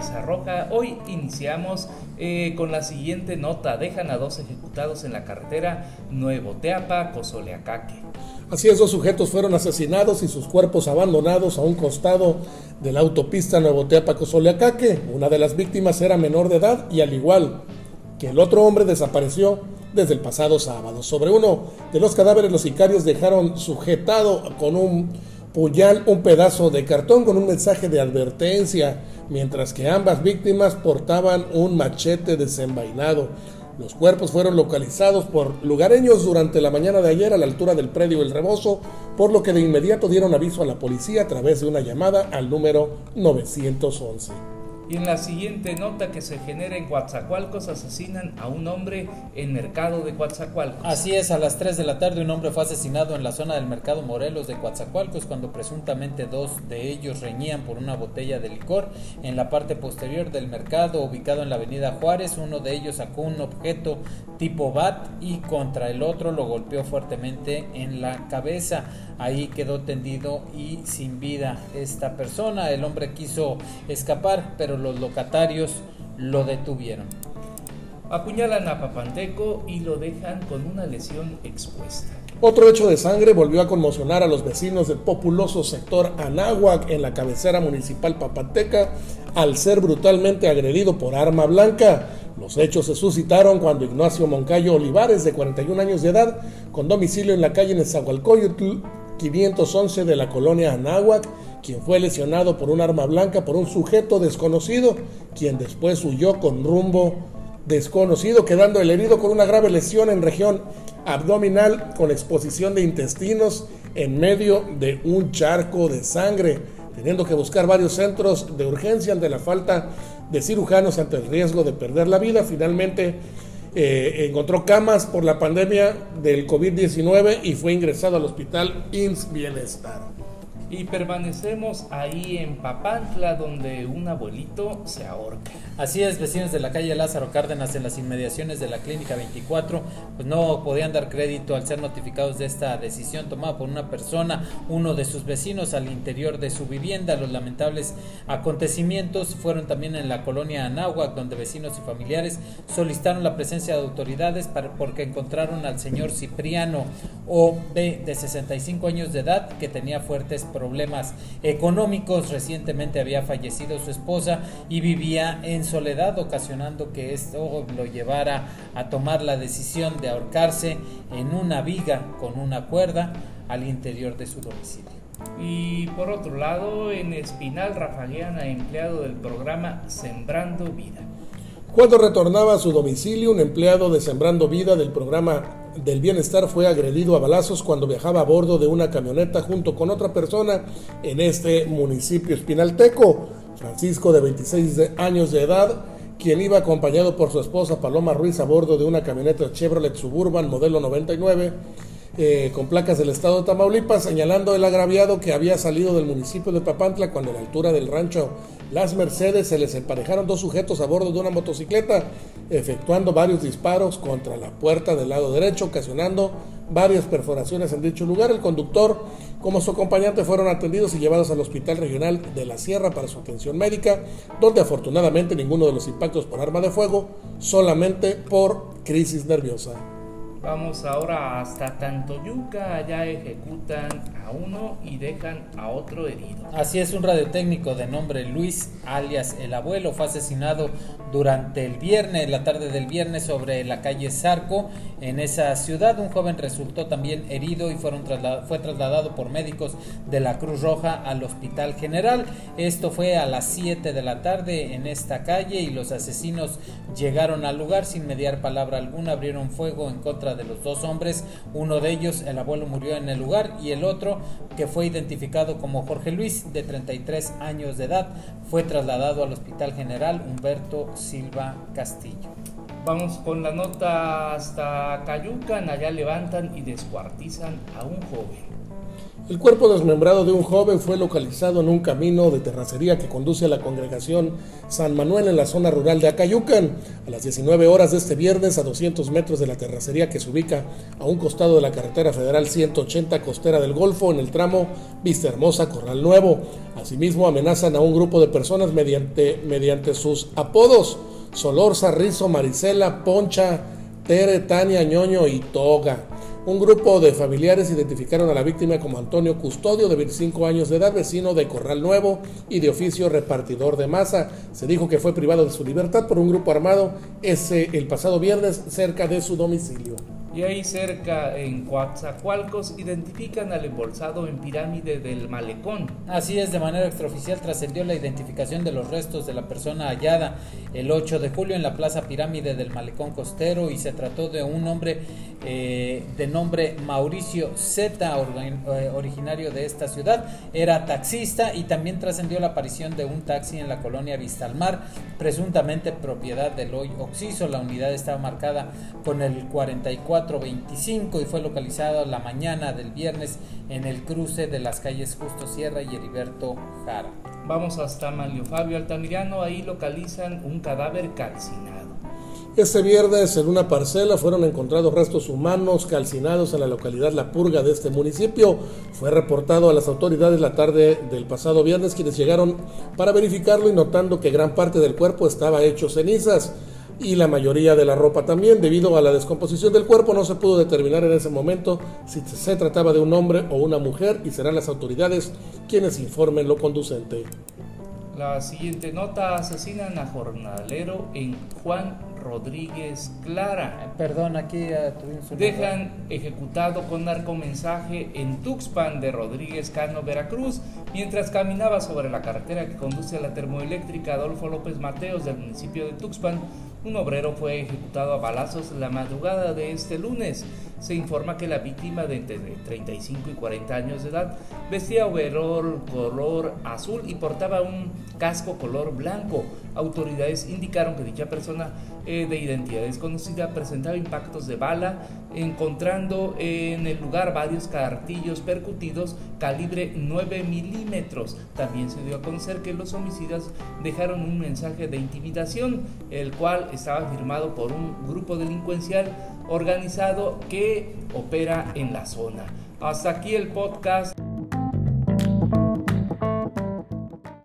Mesa. Hoy iniciamos eh, con la siguiente nota. Dejan a dos ejecutados en la carretera Nuevo Teapa, Cozoleacaque. Así es, dos sujetos fueron asesinados y sus cuerpos abandonados a un costado de la autopista Nuevo Teapa, Cozoleacaque. Una de las víctimas era menor de edad y al igual que el otro hombre desapareció desde el pasado sábado. Sobre uno de los cadáveres los sicarios dejaron sujetado con un puñal un pedazo de cartón con un mensaje de advertencia, mientras que ambas víctimas portaban un machete desenvainado. Los cuerpos fueron localizados por lugareños durante la mañana de ayer a la altura del predio El Rebozo, por lo que de inmediato dieron aviso a la policía a través de una llamada al número 911. Y en la siguiente nota que se genera en Coatzacoalcos, asesinan a un hombre en mercado de Coatzacoalcos. Así es, a las 3 de la tarde un hombre fue asesinado en la zona del mercado Morelos de Coatzacoalcos cuando presuntamente dos de ellos reñían por una botella de licor. En la parte posterior del mercado, ubicado en la avenida Juárez, uno de ellos sacó un objeto tipo bat y contra el otro lo golpeó fuertemente en la cabeza. Ahí quedó tendido y sin vida esta persona. El hombre quiso escapar, pero los locatarios lo detuvieron. Apuñalan a Papanteco y lo dejan con una lesión expuesta. Otro hecho de sangre volvió a conmocionar a los vecinos del populoso sector Anáhuac en la cabecera municipal Papanteca al ser brutalmente agredido por arma blanca. Los hechos se suscitaron cuando Ignacio Moncayo Olivares, de 41 años de edad, con domicilio en la calle Nezahualcóyotl, 511 de la colonia Anáhuac, quien fue lesionado por un arma blanca por un sujeto desconocido, quien después huyó con rumbo desconocido, quedando el herido con una grave lesión en región abdominal con exposición de intestinos en medio de un charco de sangre, teniendo que buscar varios centros de urgencia ante la falta de cirujanos ante el riesgo de perder la vida. Finalmente eh, encontró camas por la pandemia del COVID-19 y fue ingresado al hospital INS Bienestar. Y permanecemos ahí en Papantla, donde un abuelito se ahorca. Así es, vecinos de la calle Lázaro Cárdenas, en las inmediaciones de la Clínica 24, pues no podían dar crédito al ser notificados de esta decisión tomada por una persona, uno de sus vecinos al interior de su vivienda. Los lamentables acontecimientos fueron también en la colonia Anáhuac, donde vecinos y familiares solicitaron la presencia de autoridades para, porque encontraron al señor Cipriano O. B. de 65 años de edad que tenía fuertes problemas problemas económicos. Recientemente había fallecido su esposa y vivía en soledad, ocasionando que esto lo llevara a tomar la decisión de ahorcarse en una viga con una cuerda al interior de su domicilio. Y por otro lado, en Espinal, Rafaeliana, empleado del programa Sembrando Vida. Cuando retornaba a su domicilio, un empleado de Sembrando Vida del programa del Bienestar fue agredido a balazos cuando viajaba a bordo de una camioneta junto con otra persona en este municipio espinalteco. Francisco, de 26 años de edad, quien iba acompañado por su esposa Paloma Ruiz a bordo de una camioneta Chevrolet Suburban modelo 99, eh, con placas del estado de Tamaulipas, señalando el agraviado que había salido del municipio de Papantla cuando a la altura del rancho Las Mercedes se les emparejaron dos sujetos a bordo de una motocicleta, efectuando varios disparos contra la puerta del lado derecho, ocasionando varias perforaciones en dicho lugar. El conductor, como su acompañante, fueron atendidos y llevados al Hospital Regional de la Sierra para su atención médica, donde afortunadamente ninguno de los impactos por arma de fuego, solamente por crisis nerviosa. Vamos ahora hasta Tantoyuca, allá ejecutan uno y dejan a otro herido. Así es, un radiotécnico de nombre Luis, alias el abuelo, fue asesinado durante el viernes, la tarde del viernes, sobre la calle Zarco, en esa ciudad. Un joven resultó también herido y fueron fue trasladado por médicos de la Cruz Roja al Hospital General. Esto fue a las 7 de la tarde en esta calle y los asesinos llegaron al lugar sin mediar palabra alguna, abrieron fuego en contra de los dos hombres. Uno de ellos, el abuelo, murió en el lugar y el otro, que fue identificado como Jorge Luis, de 33 años de edad, fue trasladado al Hospital General Humberto Silva Castillo. Vamos con la nota hasta Cayucan, allá levantan y descuartizan a un joven. El cuerpo desmembrado de un joven fue localizado en un camino de terracería que conduce a la congregación San Manuel en la zona rural de Acayucan. A las 19 horas de este viernes, a 200 metros de la terracería que se ubica a un costado de la carretera federal 180 costera del Golfo en el tramo Vista Hermosa Corral Nuevo. Asimismo, amenazan a un grupo de personas mediante, mediante sus apodos: Solorza, Rizo, Marisela, Poncha, Tere, Tania, Ñoño y Toga. Un grupo de familiares identificaron a la víctima como Antonio Custodio, de 25 años de edad, vecino de Corral Nuevo y de oficio repartidor de masa. Se dijo que fue privado de su libertad por un grupo armado ese el pasado viernes cerca de su domicilio. Y ahí cerca, en Coatzacoalcos, identifican al embolsado en pirámide del malecón. Así es, de manera extraoficial trascendió la identificación de los restos de la persona hallada el 8 de julio en la plaza pirámide del malecón costero y se trató de un hombre eh, de nombre Mauricio Z, eh, originario de esta ciudad. Era taxista y también trascendió la aparición de un taxi en la colonia Vistalmar, presuntamente propiedad del hoy Oxiso. La unidad estaba marcada con el 44 425 y fue localizado la mañana del viernes en el cruce de las calles Justo Sierra y Heriberto Jara. Vamos hasta Manlio Fabio Altamirano, ahí localizan un cadáver calcinado. Este viernes en una parcela fueron encontrados restos humanos calcinados en la localidad La Purga de este municipio. Fue reportado a las autoridades la tarde del pasado viernes quienes llegaron para verificarlo y notando que gran parte del cuerpo estaba hecho cenizas y la mayoría de la ropa también. Debido a la descomposición del cuerpo no se pudo determinar en ese momento si se trataba de un hombre o una mujer y serán las autoridades quienes informen lo conducente. La siguiente nota, asesinan a jornalero en Juan Rodríguez Clara. Eh, perdón, aquí tuvimos Dejan ejecutado con narcomensaje en Tuxpan de Rodríguez Cano, Veracruz, mientras caminaba sobre la carretera que conduce a la termoeléctrica Adolfo López Mateos del municipio de Tuxpan. Un obrero fue ejecutado a balazos la madrugada de este lunes. Se informa que la víctima de entre 35 y 40 años de edad vestía overol color azul y portaba un casco color blanco. Autoridades indicaron que dicha persona eh, de identidad desconocida presentaba impactos de bala, encontrando en el lugar varios cartillos percutidos calibre 9 milímetros. También se dio a conocer que los homicidas dejaron un mensaje de intimidación, el cual estaba firmado por un grupo delincuencial organizado que opera en la zona. Hasta aquí el podcast.